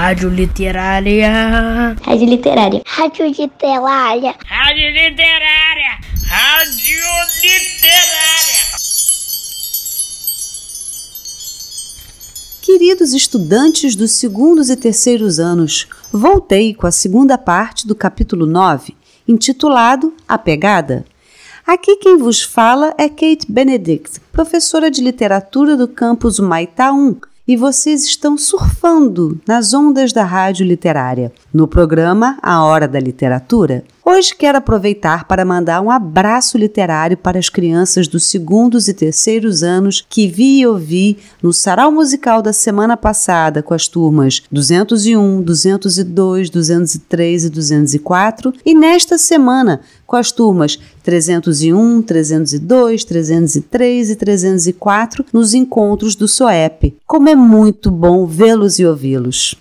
Rádio Literária. Rádio Literária. Rádio Literária. Rádio Literária. Rádio Literária. Queridos estudantes dos segundos e terceiros anos, voltei com a segunda parte do capítulo 9, intitulado A Pegada. Aqui quem vos fala é Kate Benedict, professora de literatura do campus Maitá 1, e vocês estão surfando nas ondas da rádio literária, no programa A Hora da Literatura. Hoje quero aproveitar para mandar um abraço literário para as crianças dos segundos e terceiros anos que vi e ouvi no sarau musical da semana passada com as turmas 201, 202, 203 e 204 e nesta semana com as turmas 301, 302, 303 e 304 nos encontros do SOEP. Como é muito bom vê-los e ouvi-los.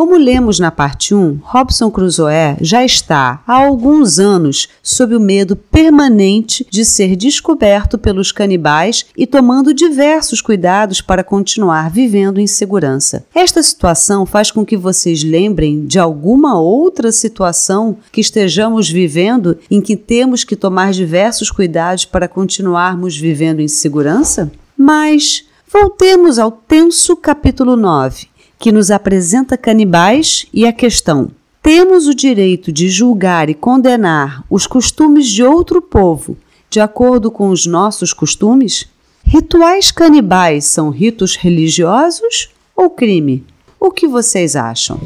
Como lemos na parte 1, Robson Crusoe já está há alguns anos sob o medo permanente de ser descoberto pelos canibais e tomando diversos cuidados para continuar vivendo em segurança. Esta situação faz com que vocês lembrem de alguma outra situação que estejamos vivendo em que temos que tomar diversos cuidados para continuarmos vivendo em segurança? Mas voltemos ao tenso capítulo 9 que nos apresenta canibais e a questão: temos o direito de julgar e condenar os costumes de outro povo de acordo com os nossos costumes? Rituais canibais são ritos religiosos ou crime? O que vocês acham?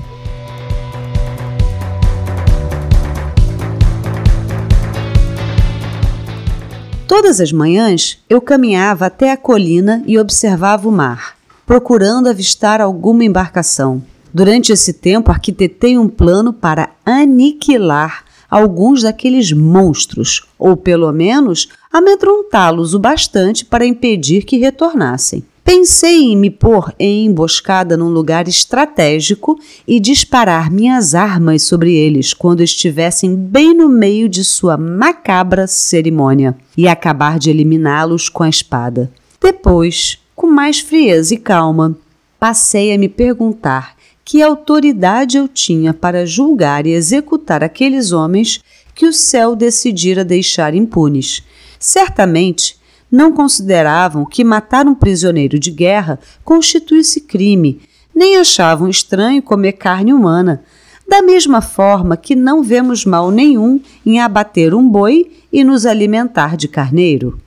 Todas as manhãs eu caminhava até a colina e observava o mar procurando avistar alguma embarcação. Durante esse tempo, arquitetei um plano para aniquilar alguns daqueles monstros, ou pelo menos amedrontá-los o bastante para impedir que retornassem. Pensei em me pôr em emboscada num lugar estratégico e disparar minhas armas sobre eles quando estivessem bem no meio de sua macabra cerimônia e acabar de eliminá-los com a espada. Depois, com mais frieza e calma, passei a me perguntar que autoridade eu tinha para julgar e executar aqueles homens que o céu decidira deixar impunes. Certamente não consideravam que matar um prisioneiro de guerra constituísse crime, nem achavam estranho comer carne humana, da mesma forma que não vemos mal nenhum em abater um boi e nos alimentar de carneiro.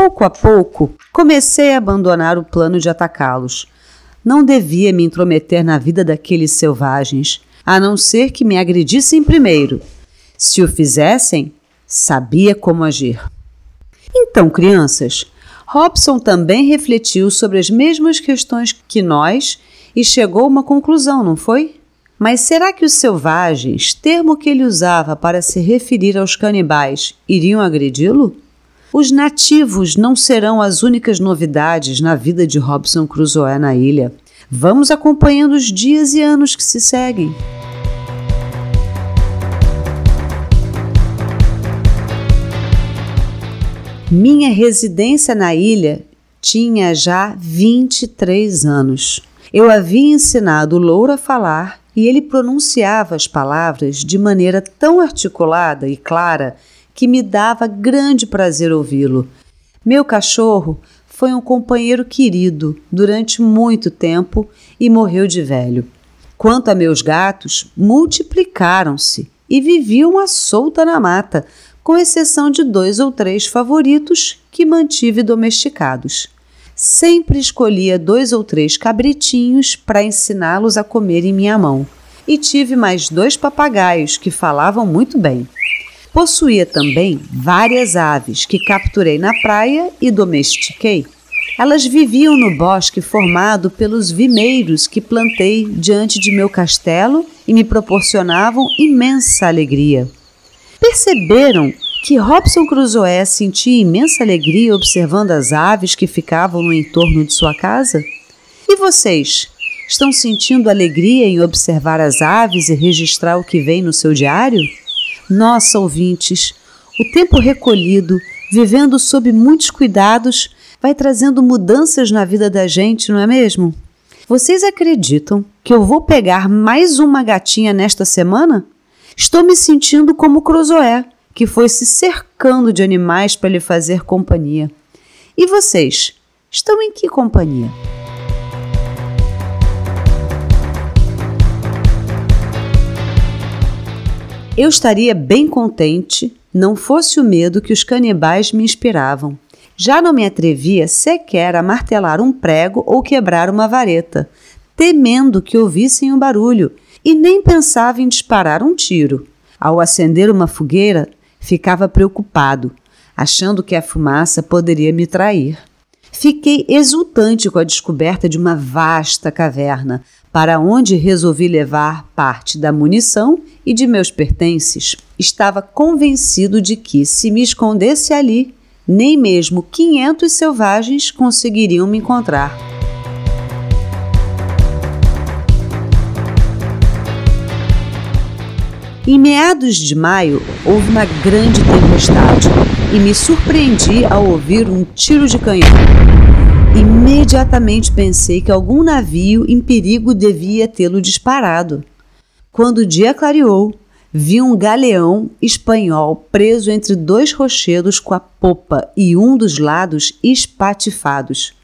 Pouco a pouco, comecei a abandonar o plano de atacá-los. Não devia me intrometer na vida daqueles selvagens, a não ser que me agredissem primeiro. Se o fizessem, sabia como agir. Então, crianças, Robson também refletiu sobre as mesmas questões que nós e chegou a uma conclusão, não foi? Mas será que os selvagens, termo que ele usava para se referir aos canibais, iriam agredi-lo? Os nativos não serão as únicas novidades na vida de Robson Crusoe na ilha. Vamos acompanhando os dias e anos que se seguem. Minha residência na ilha tinha já 23 anos. Eu havia ensinado o Louro a falar e ele pronunciava as palavras de maneira tão articulada e clara que me dava grande prazer ouvi-lo. Meu cachorro foi um companheiro querido durante muito tempo e morreu de velho. Quanto a meus gatos, multiplicaram-se e viviam à solta na mata, com exceção de dois ou três favoritos que mantive domesticados. Sempre escolhia dois ou três cabritinhos para ensiná-los a comer em minha mão. E tive mais dois papagaios que falavam muito bem. Possuía também várias aves que capturei na praia e domestiquei. Elas viviam no bosque formado pelos vimeiros que plantei diante de meu castelo e me proporcionavam imensa alegria. Perceberam que Robson Crusoe sentia imensa alegria observando as aves que ficavam no entorno de sua casa? E vocês? Estão sentindo alegria em observar as aves e registrar o que vem no seu diário? Nossa, ouvintes, o tempo recolhido, vivendo sob muitos cuidados, vai trazendo mudanças na vida da gente, não é mesmo? Vocês acreditam que eu vou pegar mais uma gatinha nesta semana? Estou me sentindo como Cruzoé, que foi se cercando de animais para lhe fazer companhia. E vocês, estão em que companhia? Eu estaria bem contente, não fosse o medo que os canibais me inspiravam. Já não me atrevia sequer a martelar um prego ou quebrar uma vareta, temendo que ouvissem o barulho, e nem pensava em disparar um tiro. Ao acender uma fogueira, ficava preocupado, achando que a fumaça poderia me trair. Fiquei exultante com a descoberta de uma vasta caverna, para onde resolvi levar parte da munição e de meus pertences. Estava convencido de que, se me escondesse ali, nem mesmo 500 selvagens conseguiriam me encontrar. Em meados de maio, houve uma grande tempestade e me surpreendi ao ouvir um tiro de canhão. Imediatamente pensei que algum navio em perigo devia tê-lo disparado. Quando o dia clareou, vi um galeão espanhol preso entre dois rochedos com a popa e um dos lados espatifados.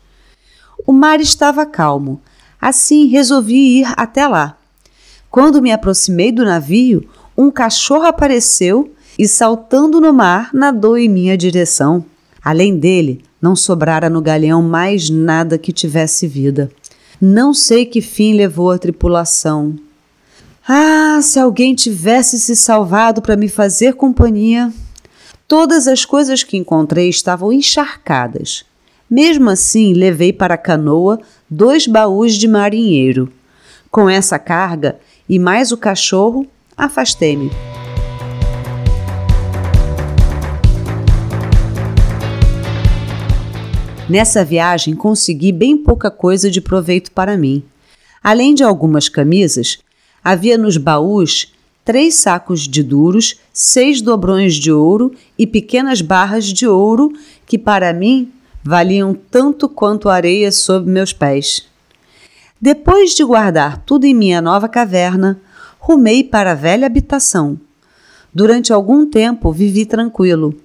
O mar estava calmo, assim resolvi ir até lá. Quando me aproximei do navio, um cachorro apareceu e, saltando no mar, nadou em minha direção. Além dele, não sobrara no galeão mais nada que tivesse vida. Não sei que fim levou a tripulação. Ah, se alguém tivesse se salvado para me fazer companhia! Todas as coisas que encontrei estavam encharcadas. Mesmo assim, levei para a canoa dois baús de marinheiro. Com essa carga e mais o cachorro, afastei-me. Nessa viagem consegui bem pouca coisa de proveito para mim. Além de algumas camisas, havia nos baús três sacos de duros, seis dobrões de ouro e pequenas barras de ouro que para mim valiam tanto quanto areia sob meus pés. Depois de guardar tudo em minha nova caverna, rumei para a velha habitação. Durante algum tempo vivi tranquilo,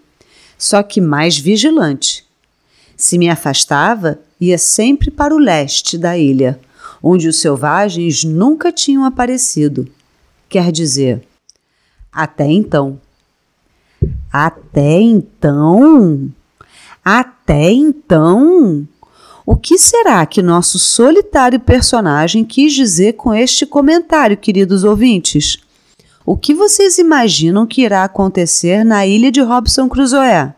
só que mais vigilante. Se me afastava, ia sempre para o leste da ilha, onde os selvagens nunca tinham aparecido. Quer dizer, até então. Até então? Até então? O que será que nosso solitário personagem quis dizer com este comentário, queridos ouvintes? O que vocês imaginam que irá acontecer na ilha de Robson Crusoe?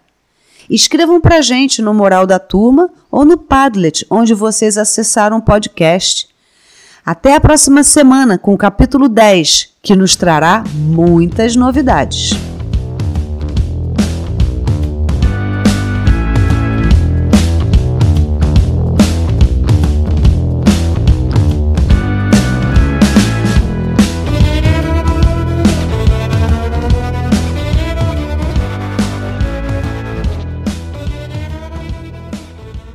Escrevam para gente no Moral da Turma ou no Padlet, onde vocês acessaram o podcast. Até a próxima semana com o capítulo 10, que nos trará muitas novidades.